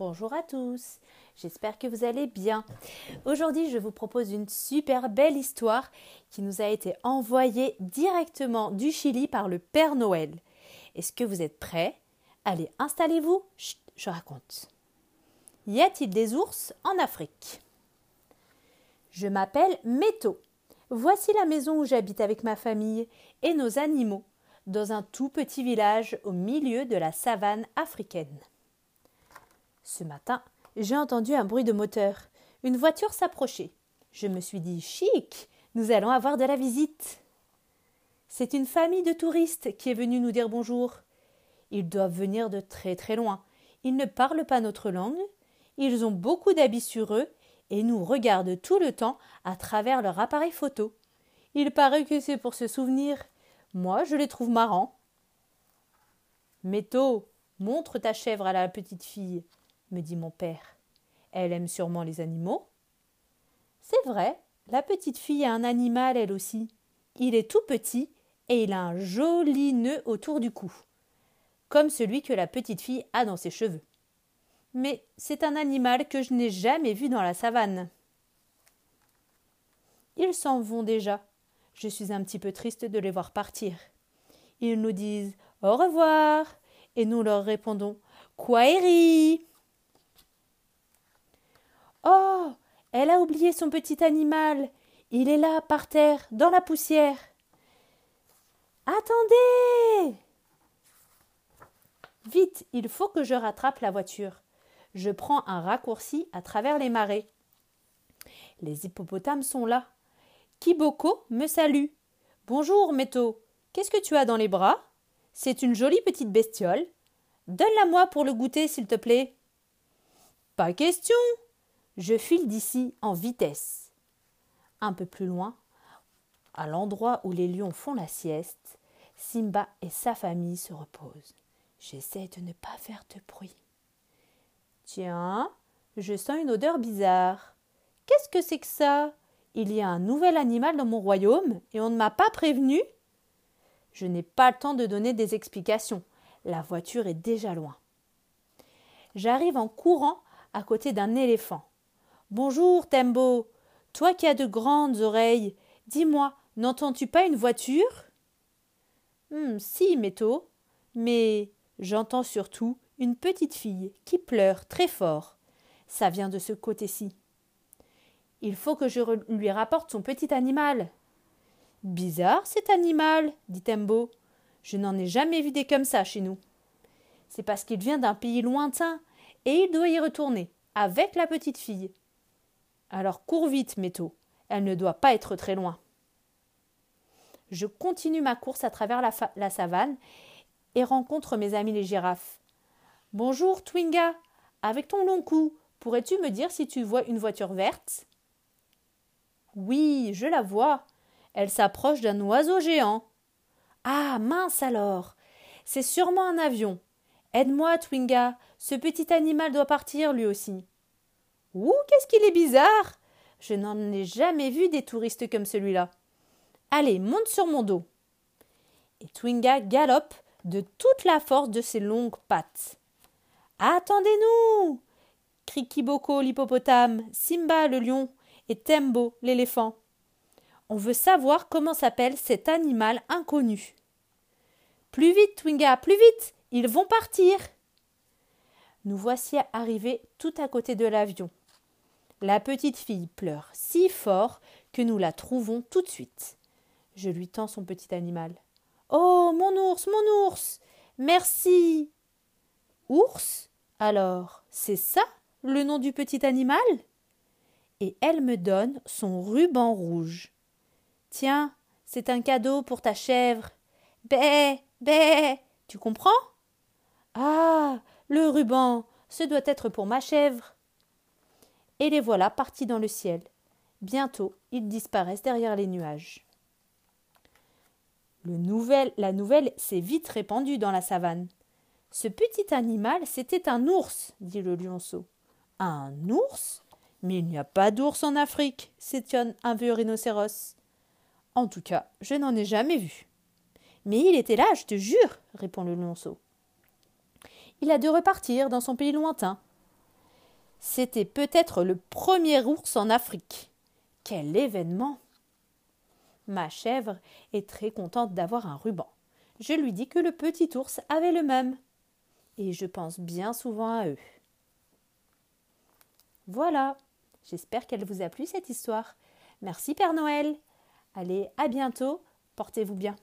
Bonjour à tous, j'espère que vous allez bien. Aujourd'hui je vous propose une super belle histoire qui nous a été envoyée directement du Chili par le Père Noël. Est-ce que vous êtes prêts? Allez, installez-vous, je raconte. Y a-t-il des ours en Afrique? Je m'appelle Méto. Voici la maison où j'habite avec ma famille et nos animaux, dans un tout petit village au milieu de la savane africaine. Ce matin, j'ai entendu un bruit de moteur. Une voiture s'approchait. Je me suis dit chic, nous allons avoir de la visite. C'est une famille de touristes qui est venue nous dire bonjour. Ils doivent venir de très très loin. Ils ne parlent pas notre langue. Ils ont beaucoup d'habits sur eux et nous regardent tout le temps à travers leur appareil photo. Il paraît que c'est pour se souvenir. Moi, je les trouve marrants. Métaux, montre ta chèvre à la petite fille, me dit mon père. Elle aime sûrement les animaux. C'est vrai, la petite fille a un animal elle aussi. Il est tout petit et il a un joli nœud autour du cou, comme celui que la petite fille a dans ses cheveux mais c'est un animal que je n'ai jamais vu dans la savane. Ils s'en vont déjà. Je suis un petit peu triste de les voir partir. Ils nous disent au revoir et nous leur répondons. Oh, elle a oublié son petit animal. Il est là, par terre, dans la poussière. Attendez Vite, il faut que je rattrape la voiture je prends un raccourci à travers les marais. Les hippopotames sont là. Kiboko me salue. Bonjour, Méto. Qu'est-ce que tu as dans les bras? C'est une jolie petite bestiole. Donne-la moi pour le goûter, s'il te plaît. Pas question. Je file d'ici en vitesse. Un peu plus loin, à l'endroit où les lions font la sieste, Simba et sa famille se reposent. J'essaie de ne pas faire de bruit. Tiens, je sens une odeur bizarre. Qu'est-ce que c'est que ça? Il y a un nouvel animal dans mon royaume et on ne m'a pas prévenu? Je n'ai pas le temps de donner des explications. La voiture est déjà loin. J'arrive en courant à côté d'un éléphant. Bonjour, Tembo. Toi qui as de grandes oreilles, dis-moi, n'entends-tu pas une voiture? Hum, si, Méto. Mais j'entends surtout une petite fille qui pleure très fort. Ça vient de ce côté-ci. Il faut que je lui rapporte son petit animal. Bizarre cet animal, dit Tembo. Je n'en ai jamais vu des comme ça chez nous. C'est parce qu'il vient d'un pays lointain et il doit y retourner, avec la petite fille. Alors cours vite, Métaux. Elle ne doit pas être très loin. Je continue ma course à travers la, la savane et rencontre mes amis les girafes. Bonjour, Twinga. Avec ton long cou, pourrais-tu me dire si tu vois une voiture verte? Oui, je la vois. Elle s'approche d'un oiseau géant. Ah, mince alors. C'est sûrement un avion. Aide-moi, Twinga. Ce petit animal doit partir lui aussi. Ouh, qu'est-ce qu'il est bizarre. Je n'en ai jamais vu des touristes comme celui-là. Allez, monte sur mon dos. Et Twinga galope de toute la force de ses longues pattes. Attendez-nous crie Kiboko l'hippopotame, Simba le lion et Tembo l'éléphant. On veut savoir comment s'appelle cet animal inconnu. Plus vite, Twinga, plus vite Ils vont partir Nous voici arrivés tout à côté de l'avion. La petite fille pleure si fort que nous la trouvons tout de suite. Je lui tends son petit animal. Oh, mon ours, mon ours Merci Ours? Alors, c'est ça le nom du petit animal? Et elle me donne son ruban rouge. Tiens, c'est un cadeau pour ta chèvre. Bé, bé, tu comprends? Ah, le ruban, ce doit être pour ma chèvre. Et les voilà partis dans le ciel. Bientôt, ils disparaissent derrière les nuages. La nouvelle s'est vite répandue dans la savane. Ce petit animal, c'était un ours, dit le lionceau. Un ours? Mais il n'y a pas d'ours en Afrique, s'étonne un vieux rhinocéros. En tout cas, je n'en ai jamais vu. Mais il était là, je te jure, répond le lionceau. Il a dû repartir dans son pays lointain. C'était peut-être le premier ours en Afrique. Quel événement Ma chèvre est très contente d'avoir un ruban. Je lui dis que le petit ours avait le même. Et je pense bien souvent à eux. Voilà. J'espère qu'elle vous a plu cette histoire. Merci Père Noël. Allez, à bientôt. Portez-vous bien.